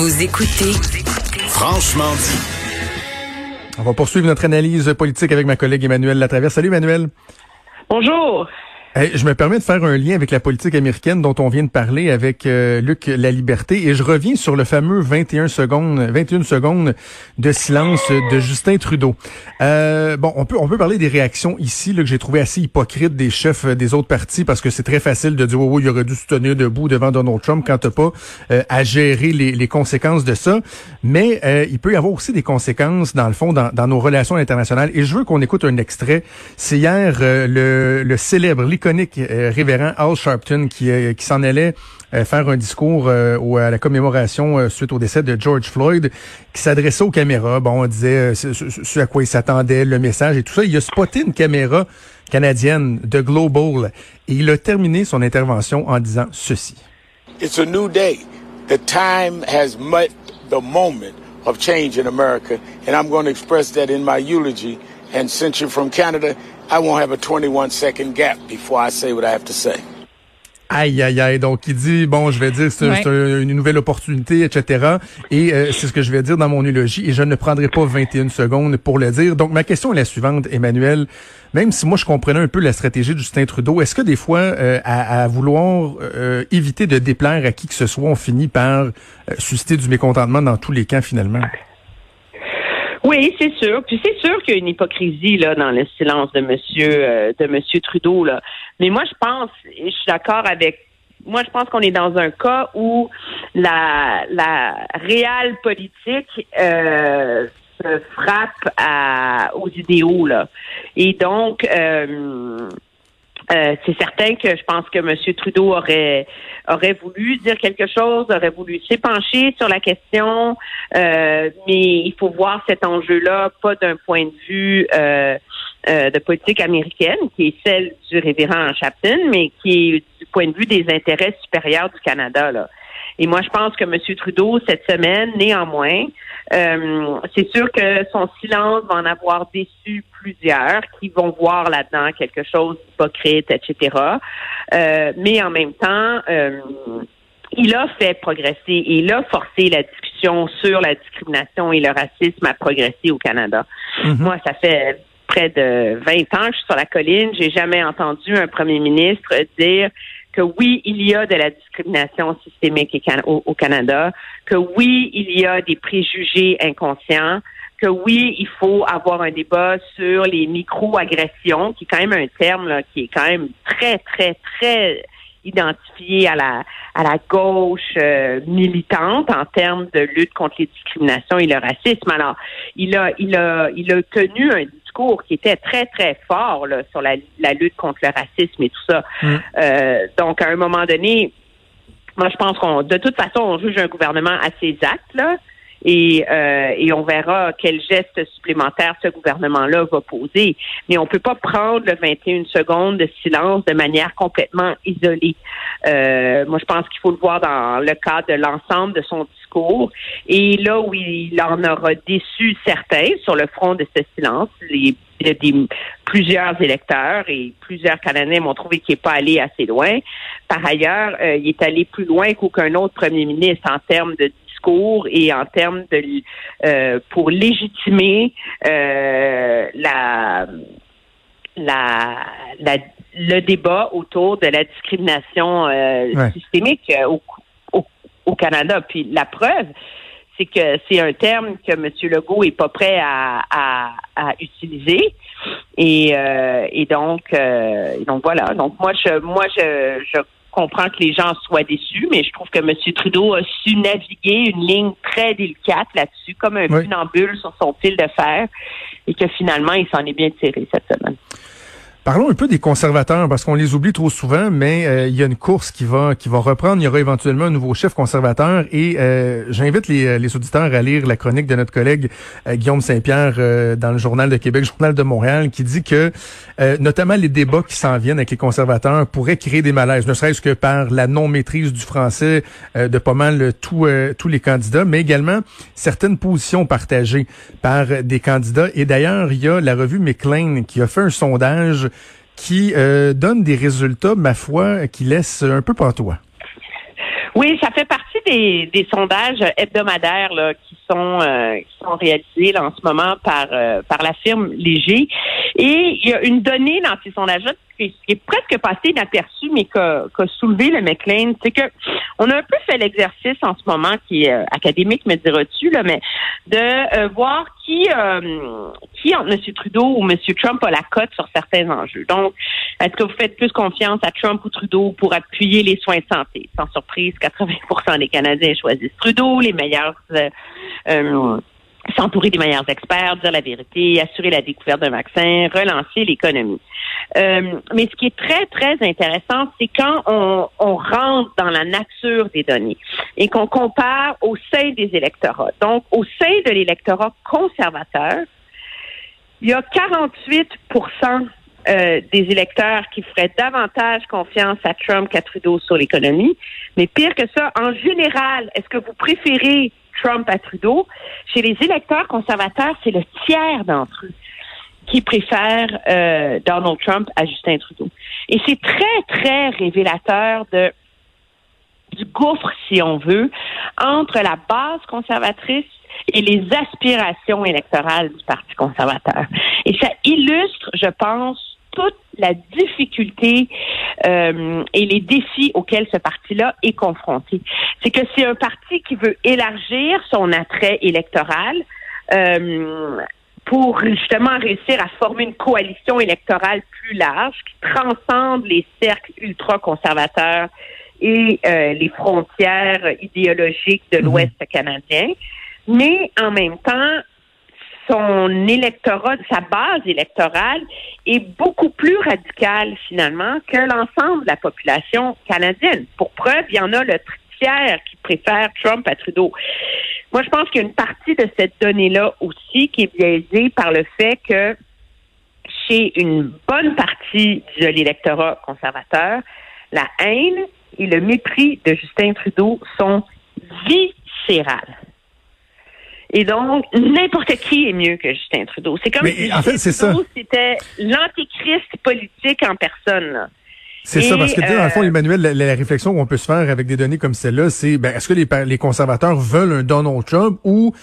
Vous écoutez Franchement dit. On va poursuivre notre analyse politique avec ma collègue Emmanuel Latraverse. Salut Emmanuel. Bonjour. Je me permets de faire un lien avec la politique américaine dont on vient de parler avec euh, Luc La Liberté et je reviens sur le fameux 21 secondes 21 secondes de silence de Justin Trudeau. Euh, bon, on peut on peut parler des réactions ici là, que j'ai trouvé assez hypocrites des chefs des autres partis parce que c'est très facile de dire oh, oui, il aurait dû se tenir debout devant Donald Trump quand t'as pas euh, à gérer les, les, conséquences de ça, mais euh, il peut y avoir aussi des conséquences dans le fond dans, dans nos relations internationales et je veux qu'on écoute un extrait. C'est hier le, le célèbre iconique euh, révérend Al Sharpton qui, euh, s'en allait euh, faire un discours à la commémoration suite au décès de George Floyd, qui s'adressait aux caméras. Bon, on disait ce, à quoi il s'attendait, le message et tout ça. Il a spoté une caméra canadienne de Global et il a terminé son intervention en disant ceci. It's a new day. The time has met the moment of change in America, and I'm going to express that in my eulogy. And since you're from Canada, I won't have a 21 second gap before I say what I have to say. Aïe, aïe, aïe. Donc, il dit, bon, je vais dire, c'est une nouvelle opportunité, etc. Et euh, c'est ce que je vais dire dans mon eulogie. Et je ne prendrai pas 21 secondes pour le dire. Donc, ma question est la suivante, Emmanuel. Même si moi, je comprenais un peu la stratégie de Justin Trudeau, est-ce que des fois, euh, à, vouloir euh, éviter de déplaire à qui que ce soit, on finit par susciter du mécontentement dans tous les camps, finalement? Oui, c'est sûr. Puis c'est sûr qu'il y a une hypocrisie là dans le silence de Monsieur euh, de Monsieur Trudeau là. Mais moi, je pense, je suis d'accord avec. Moi, je pense qu'on est dans un cas où la la réelle politique euh, se frappe à, aux idéaux là. Et donc. Euh, euh, c'est certain que je pense que M. Trudeau aurait aurait voulu dire quelque chose, aurait voulu s'épancher sur la question, euh, mais il faut voir cet enjeu-là pas d'un point de vue euh, de politique américaine, qui est celle du révérend Chapton, mais qui est du point de vue des intérêts supérieurs du Canada. Là. Et moi, je pense que M. Trudeau, cette semaine, néanmoins, euh, c'est sûr que son silence va en avoir déçu plusieurs qui vont voir là-dedans quelque chose d'hypocrite, etc. Euh, mais en même temps, euh, il a fait progresser et il a forcé la discussion sur la discrimination et le racisme à progresser au Canada. Mm-hmm. Moi, ça fait près de 20 ans que je suis sur la colline. J'ai jamais entendu un premier ministre dire que oui, il y a de la discrimination systémique au, Canada, que oui, il y a des préjugés inconscients, que oui, il faut avoir un débat sur les micro-agressions, qui est quand même un terme qui est quand même très, très, très identifié à la à la gauche euh, militante en termes de lutte contre les discriminations et le racisme. Alors, il a il a il a tenu un discours qui était très, très fort là, sur la, lutte contre le racisme et tout ça. Mm. Euh, donc, à un moment donné, moi, je pense qu'on, de toute façon, on juge un gouvernement à ses actes, là. Et, euh, et on verra quel geste supplémentaire ce gouvernement-là va poser. Mais on peut pas prendre le 21 secondes de silence de manière complètement isolée. Euh, moi, je pense qu'il faut le voir dans le cadre de l'ensemble de son discours. Et là où il en aura déçu certains sur le front de ce silence, les, des, plusieurs électeurs et plusieurs Canadiens m'ont trouvé qu'il n'est pas allé assez loin. Par ailleurs, euh, il est allé plus loin qu'aucun autre premier ministre en termes de discours et en termes de euh, pour légitimer euh, la, la, la, le débat autour de la discrimination euh, systémique au, au, au, Canada. Puis la preuve, c'est que c'est un terme que M. Legault est pas prêt à, à, à utiliser. Et, euh, et donc, euh, donc voilà. Donc moi, je, moi, je, je comprends que les gens soient déçus, mais je trouve que M. Trudeau a su naviguer une ligne très délicate là-dessus, comme un funambule sur son fil de fer, et que finalement, il s'en est bien tiré cette semaine. Parlons un peu des conservateurs parce qu'on les oublie trop souvent, mais euh, il y a une course qui va qui va reprendre. Il y aura éventuellement un nouveau chef conservateur et euh, j'invite les, euh, les, auditeurs à lire la chronique de notre collègue Guillaume Saint-Pierre dans le journal de Québec, journal de Montréal, qui dit que notamment les débats qui s'en viennent avec les conservateurs pourraient créer des malaises, ne serait-ce que par la non maîtrise du français de pas mal tous tous les candidats, mais également certaines positions partagées par des candidats. Et d'ailleurs, il y a la revue McLean qui a fait un sondage qui euh, donne des résultats, ma foi, qui laissent un peu pantois. Oui, ça fait partie des, des sondages hebdomadaires là, qui sont euh, qui sont réalisés en ce moment par euh, par la firme Léger. Et il y a une donnée dans ces sondages-là qui, est presque passée inaperçue, mais qu'a soulevé le McLean, c'est que on a un peu fait l'exercice en ce moment, qui est académique, me diras-tu, là, mais de voir qui qui entre M. Trudeau ou M. Trump a la cote sur certains enjeux. Donc, est-ce que vous faites plus confiance à Trump ou Trudeau pour appuyer les soins de santé? Sans surprise, 80% des Canadiens choisissent Trudeau, les meilleurs euh, euh, s'entourer des meilleurs experts, dire la vérité, assurer la découverte d'un vaccin, relancer l'économie. Euh, mais ce qui est très, très intéressant, c'est quand on, on, rentre dans la nature des données et qu'on compare au sein des électorats. Donc, au sein de l'électorat conservateur, il y a 48% euh, des électeurs qui feraient davantage confiance à Trump qu'à Trudeau sur l'économie. Mais pire que ça, en général, est-ce que vous préférez Trump à Trudeau? Chez les électeurs conservateurs, c'est le tiers d'entre eux qui préfèrent euh, Donald Trump à Justin Trudeau. Et c'est très, très révélateur du gouffre, si on veut, entre la base conservatrice et les aspirations électorales du Parti conservateur. Et ça illustre, je pense, toute la difficulté euh, et les défis auxquels ce parti-là est confronté. C'est que c'est un parti qui veut élargir son attrait électoral. Euh, pour justement réussir à former une coalition électorale plus large qui transcende les cercles ultra-conservateurs et euh, les frontières idéologiques de mhm. l'Ouest canadien mais en même temps, son électorat, sa base électorale est beaucoup plus radicale finalement que l'ensemble de la population canadienne. Pour preuve, il y en a le tiers qui préfère Trump à Trudeau. Moi, je pense qu'il y a une partie de cette donnée-là aussi qui est biaisée par le fait que chez une bonne partie de l'électorat conservateur, la haine et le mépris de Justin Trudeau sont viscérales. Et donc, n'importe qui est mieux que Justin Trudeau. C'est comme si en fait, Trudeau, c'était l'antéchrist politique en personne. C'est ça, parce que, dans le fond, euh, Emmanuel, la, réflexion qu'on peut se faire avec des données comme celle-là, c'est, ben, est-ce que les, les conservateurs veulent un Donald Trump ou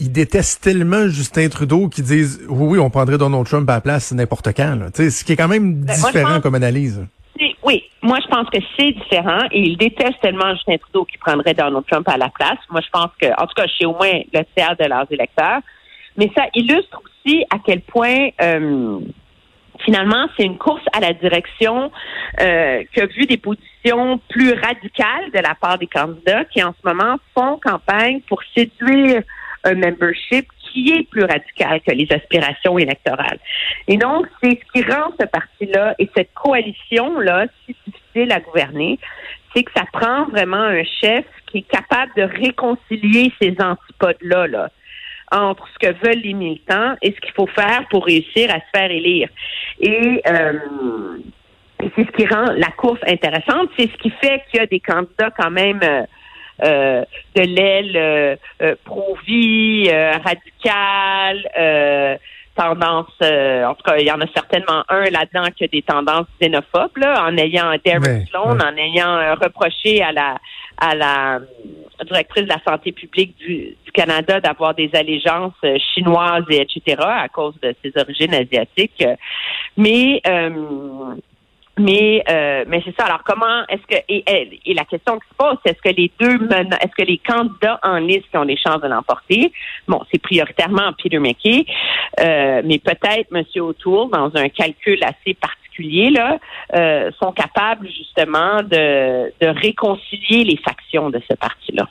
ils détestent tellement Justin Trudeau qu'ils disent, oui, oui, on prendrait Donald Trump à la place n'importe quand, là. ce qui est quand même ben, différent comme analyse. Oui, moi je pense que c'est différent et ils détestent tellement Justin Trudeau qui prendrait Donald Trump à la place. Moi je pense que, en tout cas, je au moins le tiers de leurs électeurs. Mais ça illustre aussi à quel point euh, finalement c'est une course à la direction euh, qui a vu des positions plus radicales de la part des candidats qui en ce moment font campagne pour séduire un membership qui est plus radical que les aspirations électorales. Et donc, c'est ce qui rend ce parti-là et cette coalition-là si difficile à gouverner, c'est que ça prend vraiment un chef qui est capable de réconcilier ces antipodes-là, là, entre ce que veulent les militants et ce qu'il faut faire pour réussir à se faire élire. Et euh, c'est ce qui rend la course intéressante. C'est ce qui fait qu'il y a des candidats quand même euh, de l'aile euh, euh, pro-vie, radicale, tendance, en tout cas, il y en a certainement un là-dedans qui a des tendances xénophobes, là, en ayant Derek Sloan, en ayant reproché à la à la directrice de la santé publique du, du Canada d'avoir des allégeances chinoises et etc. à cause de ses origines asiatiques. Mais mais euh, mais c'est ça. Alors comment est-ce que et, la question qui se pose, est-ce que les deux est-ce que les candidats en liste ont les chances de l'emporter Bon, c'est prioritairement Peter McKay, euh, mais peut-être M. O'Toole dans un calcul assez particulier là, euh, sont capables justement de, de réconcilier les factions de ce parti-là.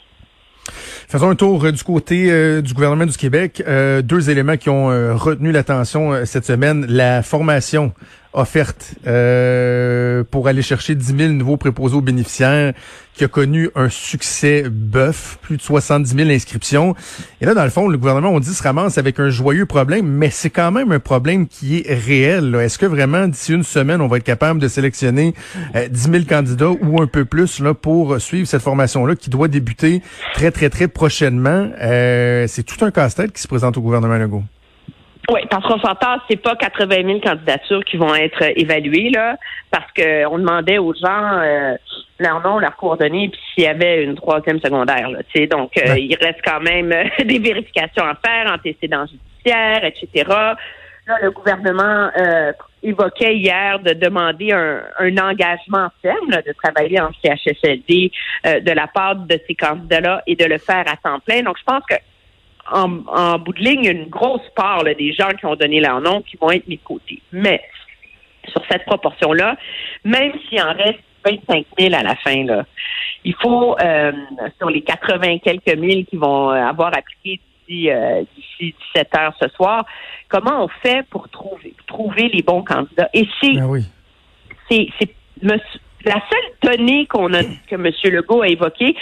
Faisons un tour du côté du gouvernement du Québec. deux éléments qui ont retenu l'attention cette semaine. La formation offerte euh, pour aller chercher 10 000 nouveaux préposés aux bénéficiaires, qui a connu un succès bœuf, plus de 70 000 inscriptions. Et là, dans le fond, le gouvernement, on dit, se ramasse avec un joyeux problème, mais c'est quand même un problème qui est réel. Est-ce que vraiment, d'ici une semaine, on va être capable de sélectionner euh, 10 000 candidats ou un peu plus là pour suivre cette formation-là qui doit débuter très, très, très prochainement? Euh, c'est tout un casse-tête qui se présente au gouvernement Legault. Oui, parce qu'on s'entend, c'est pas 80 000 candidatures qui vont être évaluées là, parce que on demandait aux gens euh, leur nom, leurs coordonnées, puis s'il y avait une troisième secondaire. Là, donc, euh, il reste quand même euh, des vérifications à faire, antécédents judiciaires, etc. Là, le gouvernement euh, évoquait hier de demander un, un engagement ferme là, de travailler en CHSLD de la part de ces candidats-là et de le faire à temps plein. Donc, je pense que en, en, bout de ligne, une grosse part là, des gens qui ont donné leur nom qui vont être mis de côté. Mais sur cette proportion-là, même s'il en reste 25 000 à la fin, là, il faut, euh, sur les 80 quelques mille qui vont avoir appliqué d'ici euh, d'ici 17 heures ce soir, comment on fait pour trouver trouver les bons candidats? Et c'est Ben oui. c'est la seule donnée qu'on a que M. Legault a évoquée,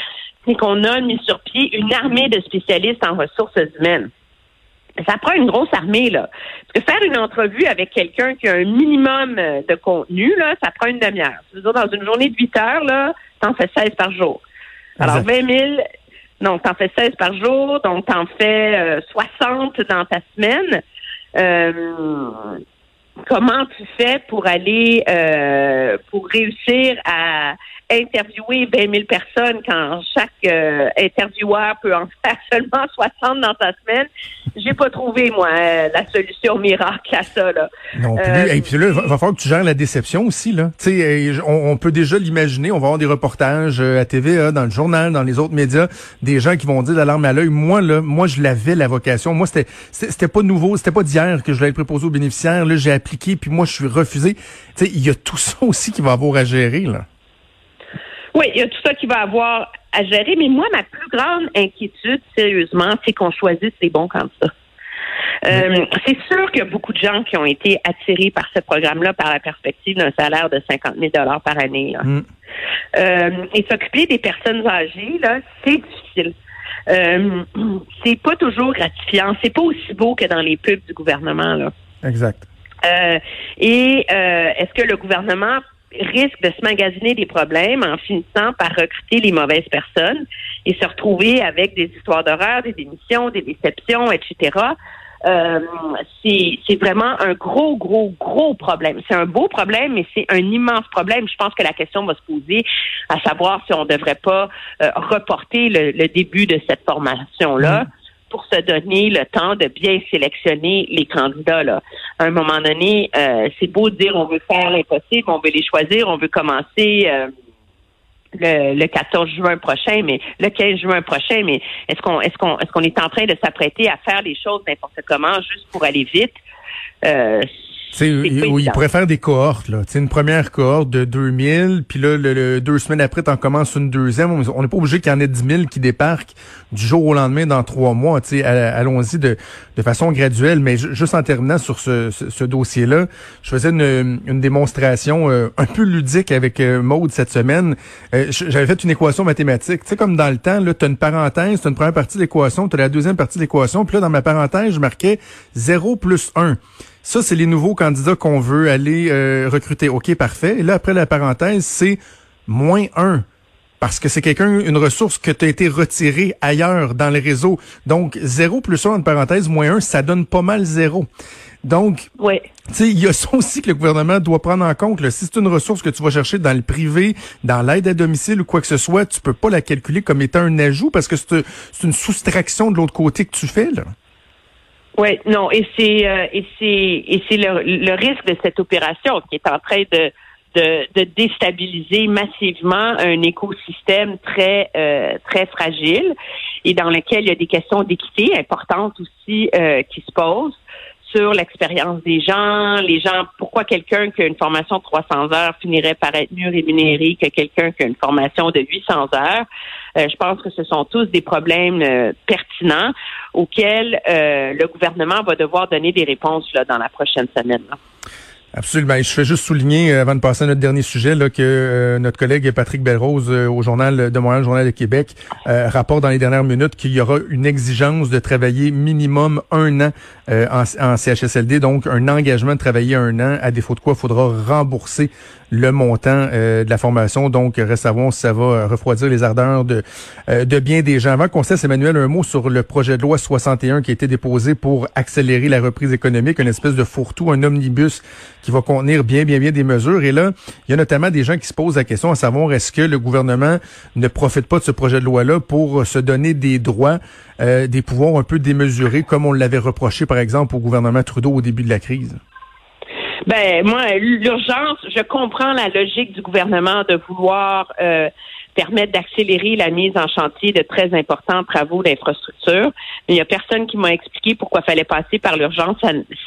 c'est qu'on a mis sur pied une armée de spécialistes en ressources humaines. Ça prend une grosse armée, là. Parce que faire une entrevue avec quelqu'un qui a un minimum de contenu, là, ça prend une demi-heure. C'est-à-dire, dans une journée de 8 heures, là, t'en fais 16 par jour. Alors, Exact. 20 000, donc t'en fais 16 par jour, donc t'en fais euh, 60 dans ta semaine. Euh, comment tu fais pour aller, euh, pour réussir à interviewer 20 000 personnes quand chaque euh, intervieweur peut en faire seulement 60 dans ta semaine? J'ai pas trouvé, moi, euh, la solution miracle à ça, là. Non plus. Euh, Et puis là, il va, va falloir que tu gères la déception aussi, là. Tu sais, euh, on, on peut déjà l'imaginer. On va avoir des reportages euh, à TVA, dans le journal, dans les autres médias, des gens qui vont dire d'alarme à l'œil. Moi, là, moi, je l'avais la vocation. Moi, c'était, c'était pas nouveau, c'était pas d'hier que je l'avais préposé aux bénéficiaires. Là, j'ai appliqué, puis moi, je suis refusé. Tu sais, il y a tout ça aussi qui va avoir à gérer, là. Oui, il y a tout ça qui va avoir à gérer, mais moi, ma plus grande inquiétude, sérieusement, c'est qu'on choisisse les bons candidats. Euh, c'est sûr qu'il y a beaucoup de gens qui ont été attirés par ce programme-là par la perspective d'un salaire de 50 000 par année. Là. Mm. Euh, et s'occuper des personnes âgées, là, c'est difficile. Euh, c'est pas toujours gratifiant. C'est pas aussi beau que dans les pubs du gouvernement. Là. Exact. Euh, et euh, est-ce que le gouvernement risque de se magasiner des problèmes en finissant par recruter les mauvaises personnes et se retrouver avec des histoires d'horreur, des démissions, des déceptions, etc. Euh, c'est vraiment un gros, gros, gros problème. C'est un beau problème, mais c'est un immense problème. Je pense que la question va se poser à savoir si on ne devrait pas euh, reporter le, le début de cette formation-là pour se donner le temps de bien sélectionner les candidats. Là. À un moment donné, euh, c'est beau de dire on veut faire l'impossible, on veut les choisir, on veut commencer euh, le, le 14 juin prochain, mais le 15 juin prochain, mais est-ce qu'on est-ce qu'on est-ce qu'on est en train de s'apprêter à faire les choses n'importe comment juste pour aller vite? Euh, Tu sais, C'est il, pas il évident. pourrait faire des cohortes, là. Tu sais, une première cohorte de 2000, puis là, le, le- deux semaines après, t'en commences une deuxième. On n'est pas obligé qu'il y en ait 10 000 qui débarquent du jour au lendemain dans trois mois. Tu allons-y de, de façon graduelle. Mais ju- juste en terminant sur ce, ce, ce dossier-là, je faisais une, une démonstration euh, un peu ludique avec euh, Maude cette semaine. Euh, J'avais fait une équation mathématique. Tu sais, comme dans le temps, là, tu as une parenthèse, tu as une première partie de l'équation, tu as la deuxième partie de l'équation. Puis là, dans ma parenthèse, je marquais 0 plus 1. Ça, c'est les nouveaux candidats qu'on veut aller euh, recruter. OK, parfait. Et là, après la parenthèse, c'est moins 1. Parce que c'est quelqu'un, une ressource que tu as été retirée ailleurs dans le réseau. Donc, 0 plus 1, en parenthèse, moins 1, ça donne pas mal 0. Donc, oui. tu sais, il y a ça aussi que le gouvernement doit prendre en compte. Là. Si c'est une ressource que tu vas chercher dans le privé, dans l'aide à domicile ou quoi que ce soit, tu peux pas la calculer comme étant un ajout parce que c'est c'est une soustraction de l'autre côté que tu fais. Là. Oui, non, et c'est euh, et c'est et c'est le, le risque de cette opération qui est en train de de, de déstabiliser massivement un écosystème très euh, très fragile et dans lequel il y a des questions d'équité importantes aussi euh, qui se posent sur l'expérience des gens, les gens, pourquoi quelqu'un qui a une formation de 300 heures finirait par être mieux rémunéré que quelqu'un qui a une formation de 800 heures. Euh, je pense que ce sont tous des problèmes euh, pertinents auxquels euh, le gouvernement va devoir donner des réponses là, dans la prochaine semaine. Absolument. Je fais juste souligner, euh, avant de passer à notre dernier sujet, là, que euh, notre collègue Patrick Belrose euh, au Journal de Montréal, Journal de Québec, rapporte dans les dernières minutes qu'il y aura une exigence de travailler minimum un an en, CHSLD, donc un engagement de travailler un an, à défaut de quoi il faudra rembourser le montant de la formation. Donc, reste à voir si ça va refroidir les ardeurs de, de bien des gens. Avant qu'on cesse, Emmanuel, un mot sur le projet de loi 61 qui a été déposé pour accélérer la reprise économique, une espèce de fourre-tout, un omnibus qui va contenir bien, bien, bien des mesures. Et là, il y a notamment des gens qui se posent la question à savoir est-ce que le gouvernement ne profite pas de ce projet de loi-là pour se donner des droits, euh, des pouvoirs un peu démesurés, comme on l'avait reproché, par exemple, au gouvernement Trudeau au début de la crise? Ben moi, l'urgence, je comprends la logique du gouvernement de vouloir euh, permettre d'accélérer la mise en chantier de très importants travaux d'infrastructure. Mais il n'y a personne qui m'a expliqué pourquoi il fallait passer par l'urgence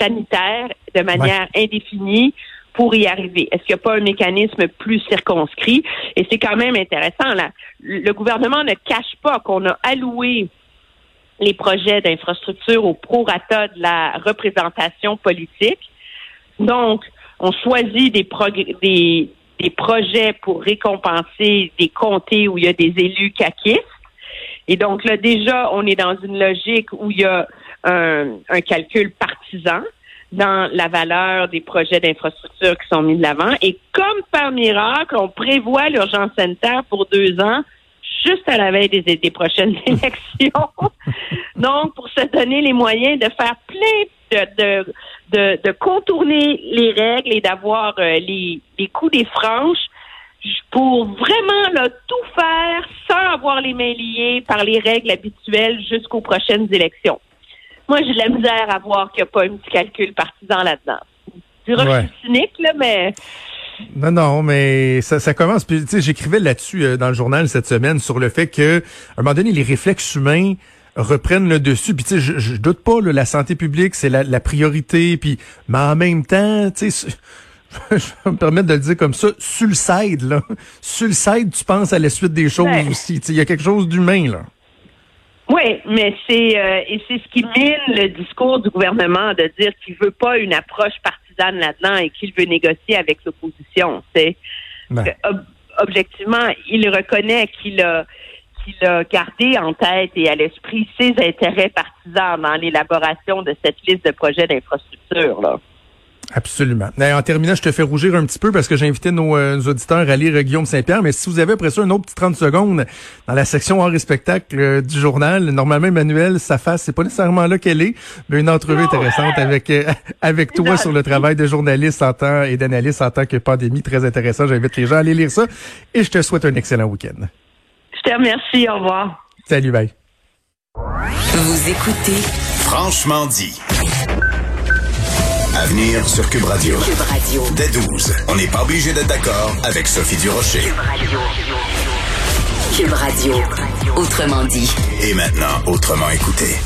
sanitaire de manière indéfinie pour y arriver. Est-ce qu'il n'y a pas un mécanisme plus circonscrit? Et c'est quand même intéressant. Là. Le gouvernement ne cache pas qu'on a alloué les projets d'infrastructure au prorata de la représentation politique. Donc, on choisit des, des, des projets pour récompenser des comtés où il y a des élus caquistes. Et donc là, déjà, on est dans une logique où il y a un, calcul partisan dans la valeur des projets d'infrastructure qui sont mis de l'avant. Et comme par miracle, on prévoit l'urgence sanitaire pour deux ans, juste à la veille des, des prochaines élections. Donc, pour se donner les moyens de faire plein de, de, de, contourner les règles et d'avoir euh, les, les coups des franches pour vraiment là, tout faire sans avoir les mains liées par les règles habituelles jusqu'aux prochaines élections. Moi, j'ai de la misère à voir qu'il n'y a pas un petit calcul partisan là-dedans. Je dirais que je suis cynique, là, mais... Non, non, mais ça, ça commence. Puis, tu sais, j'écrivais là-dessus euh, dans le journal cette semaine sur le fait que, à un moment donné, les réflexes humains reprennent le dessus. Puis tu sais, je, je, doute pas, la santé publique, c'est la, la, priorité. Puis, mais en même temps, tu sais, je vais me permettre de le dire comme ça, sur le side, là. Sur le side, tu penses à la suite des choses aussi. Il y a quelque chose d'humain, là. Oui, mais c'est euh, et c'est ce qui mine le discours du gouvernement de dire qu'il veut pas une approche partisane là-dedans et qu'il veut négocier avec l'opposition. C'est ben. objectivement, il reconnaît qu'il a qu'il a gardé en tête et à l'esprit ses intérêts partisans dans l'élaboration de cette liste de projets d'infrastructure. Absolument. en terminant, je te fais rougir un petit peu parce que j'ai invité nos, euh, auditeurs à lire Guillaume Saint-Pierre, mais si vous avez après ça un autre petit 30 secondes dans la section art et spectacle euh, du journal, normalement Emmanuel, sa face, c'est pas nécessairement là qu'elle est, mais une entrevue intéressante avec euh, avec toi sur le travail de journaliste en temps et d'analyste en tant que pandémie, très intéressant. J'invite les gens à aller lire ça et je te souhaite un excellent week-end. Te remercie. Au revoir. Salut, bye. Vous écoutez Franchement dit. Avenir sur Cube Radio. Cube Radio. Dès 12. On n'est pas obligé d'être d'accord avec Sophie Durocher. Cube Radio. Cube Radio. Autrement dit. Et maintenant, autrement écouté.